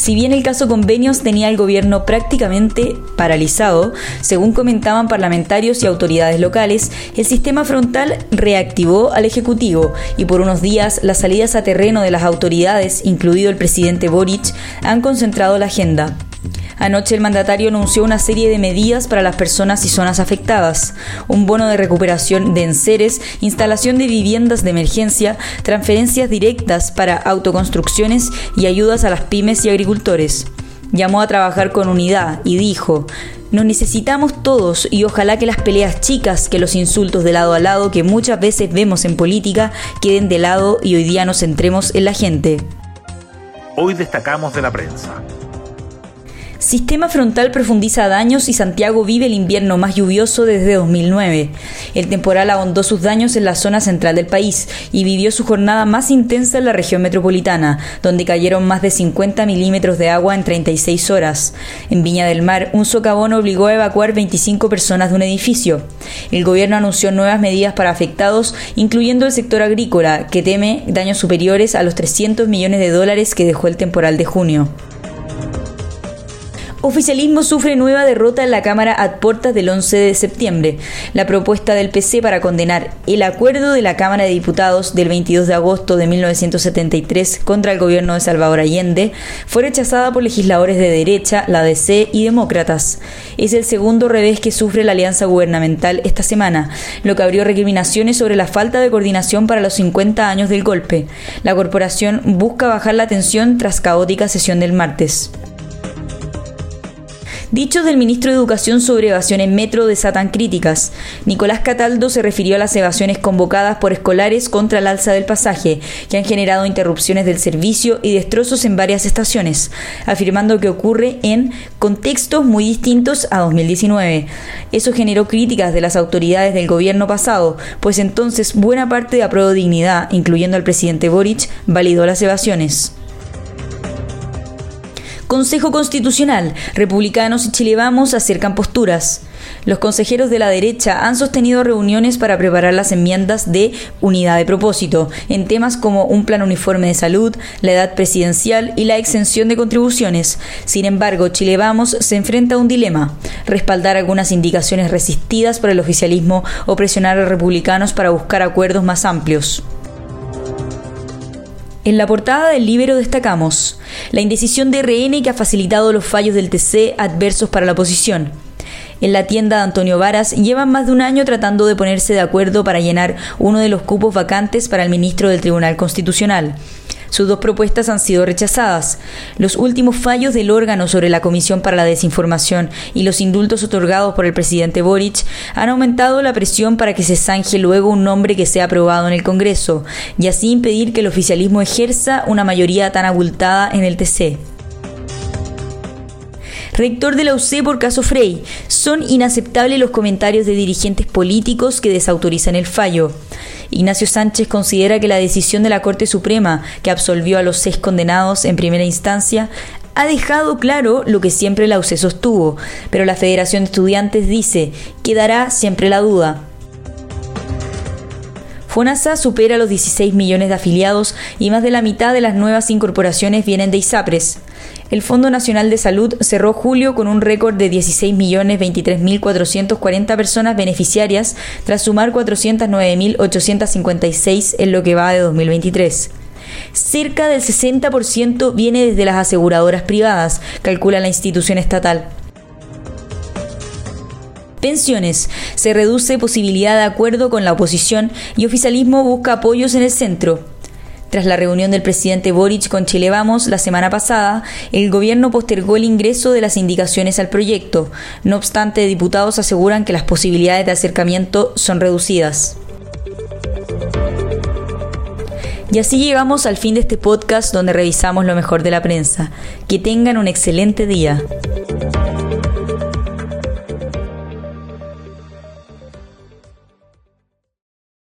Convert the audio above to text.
Si bien el caso convenios tenía el gobierno prácticamente paralizado, según comentaban parlamentarios y autoridades locales, el sistema frontal reactivó al Ejecutivo y por unos días las salidas a terreno de las autoridades, incluido el presidente Boric, han concentrado la agenda. Anoche el mandatario anunció una serie de medidas para las personas y zonas afectadas, un bono de recuperación de enseres, instalación de viviendas de emergencia, transferencias directas para autoconstrucciones y ayudas a las pymes y agricultores. Llamó a trabajar con unidad y dijo, nos necesitamos todos y ojalá que las peleas chicas, que los insultos de lado a lado que muchas veces vemos en política, queden de lado y hoy día nos centremos en la gente. Hoy destacamos de la prensa. Sistema frontal profundiza daños y Santiago vive el invierno más lluvioso desde 2009. El temporal ahondó sus daños en la zona central del país y vivió su jornada más intensa en la región metropolitana, donde cayeron más de 50 milímetros de agua en 36 horas. En Viña del Mar, un socavón obligó a evacuar 25 personas de un edificio. El gobierno anunció nuevas medidas para afectados, incluyendo el sector agrícola, que teme daños superiores a los 300 millones de dólares que dejó el temporal de junio. Oficialismo sufre nueva derrota en la Cámara a puertas del 11 de septiembre. La propuesta del PC para condenar el acuerdo de la Cámara de Diputados del 22 de agosto de 1973 contra el gobierno de Salvador Allende fue rechazada por legisladores de derecha, la DC y demócratas. Es el segundo revés que sufre la alianza gubernamental esta semana, lo que abrió recriminaciones sobre la falta de coordinación para los 50 años del golpe. La corporación busca bajar la tensión tras caótica sesión del martes. Dichos del ministro de Educación sobre evasión en metro desatan críticas. Nicolás Cataldo se refirió a las evasiones convocadas por escolares contra el alza del pasaje, que han generado interrupciones del servicio y destrozos en varias estaciones, afirmando que ocurre en contextos muy distintos a 2019. Eso generó críticas de las autoridades del gobierno pasado, pues entonces buena parte de Apruebo Dignidad, incluyendo al presidente Boric, validó las evasiones. Consejo Constitucional, republicanos y Chile Vamos acercan posturas. Los consejeros de la derecha han sostenido reuniones para preparar las enmiendas de unidad de propósito en temas como un plan uniforme de salud, la edad presidencial y la exención de contribuciones. Sin embargo, Chile Vamos se enfrenta a un dilema, respaldar algunas indicaciones resistidas por el oficialismo o presionar a republicanos para buscar acuerdos más amplios. En la portada del libro destacamos la indecisión de RN que ha facilitado los fallos del TC adversos para la oposición. En la tienda de Antonio Varas llevan más de un año tratando de ponerse de acuerdo para llenar uno de los cupos vacantes para el ministro del Tribunal Constitucional. Sus dos propuestas han sido rechazadas. Los últimos fallos del órgano sobre la Comisión para la Desinformación y los indultos otorgados por el presidente Boric han aumentado la presión para que se zanje luego un nombre que sea aprobado en el Congreso y así impedir que el oficialismo ejerza una mayoría tan abultada en el TC rector de la UC por caso Frey. Son inaceptables los comentarios de dirigentes políticos que desautorizan el fallo. Ignacio Sánchez considera que la decisión de la Corte Suprema, que absolvió a los seis condenados en primera instancia, ha dejado claro lo que siempre la UC sostuvo, pero la Federación de Estudiantes dice, quedará siempre la duda. FONASA supera los 16 millones de afiliados y más de la mitad de las nuevas incorporaciones vienen de ISAPRES. El Fondo Nacional de Salud cerró julio con un récord de 16.023.440 personas beneficiarias tras sumar 409.856 en lo que va de 2023. Cerca del 60% viene desde las aseguradoras privadas, calcula la institución estatal. Pensiones. Se reduce posibilidad de acuerdo con la oposición y oficialismo busca apoyos en el centro. Tras la reunión del presidente Boric con Chile Vamos la semana pasada, el gobierno postergó el ingreso de las indicaciones al proyecto. No obstante, diputados aseguran que las posibilidades de acercamiento son reducidas. Y así llegamos al fin de este podcast donde revisamos lo mejor de la prensa. Que tengan un excelente día.